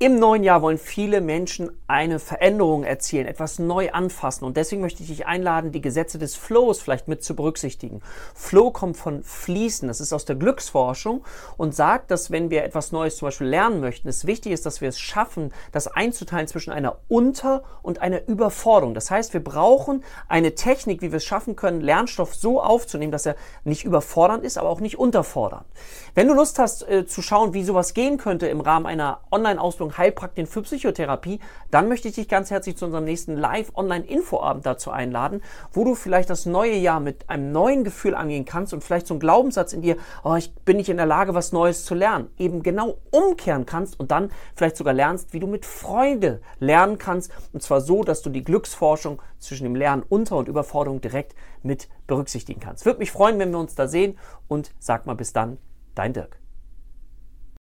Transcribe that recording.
Im neuen Jahr wollen viele Menschen eine Veränderung erzielen, etwas neu anfassen. Und deswegen möchte ich dich einladen, die Gesetze des Flows vielleicht mit zu berücksichtigen. Flow kommt von Fließen. Das ist aus der Glücksforschung und sagt, dass wenn wir etwas Neues zum Beispiel lernen möchten, es wichtig ist, dass wir es schaffen, das einzuteilen zwischen einer Unter- und einer Überforderung. Das heißt, wir brauchen eine Technik, wie wir es schaffen können, Lernstoff so aufzunehmen, dass er nicht überfordernd ist, aber auch nicht unterfordernd. Wenn du Lust hast äh, zu schauen, wie sowas gehen könnte im Rahmen einer Online-Ausbildung, Ausbildung Heilpraktin für Psychotherapie, dann möchte ich dich ganz herzlich zu unserem nächsten Live-Online-Infoabend dazu einladen, wo du vielleicht das neue Jahr mit einem neuen Gefühl angehen kannst und vielleicht so einen Glaubenssatz in dir, oh, ich bin nicht in der Lage, was Neues zu lernen, eben genau umkehren kannst und dann vielleicht sogar lernst, wie du mit Freude lernen kannst. Und zwar so, dass du die Glücksforschung zwischen dem Lernen unter und Überforderung direkt mit berücksichtigen kannst. Würde mich freuen, wenn wir uns da sehen und sag mal bis dann, dein Dirk.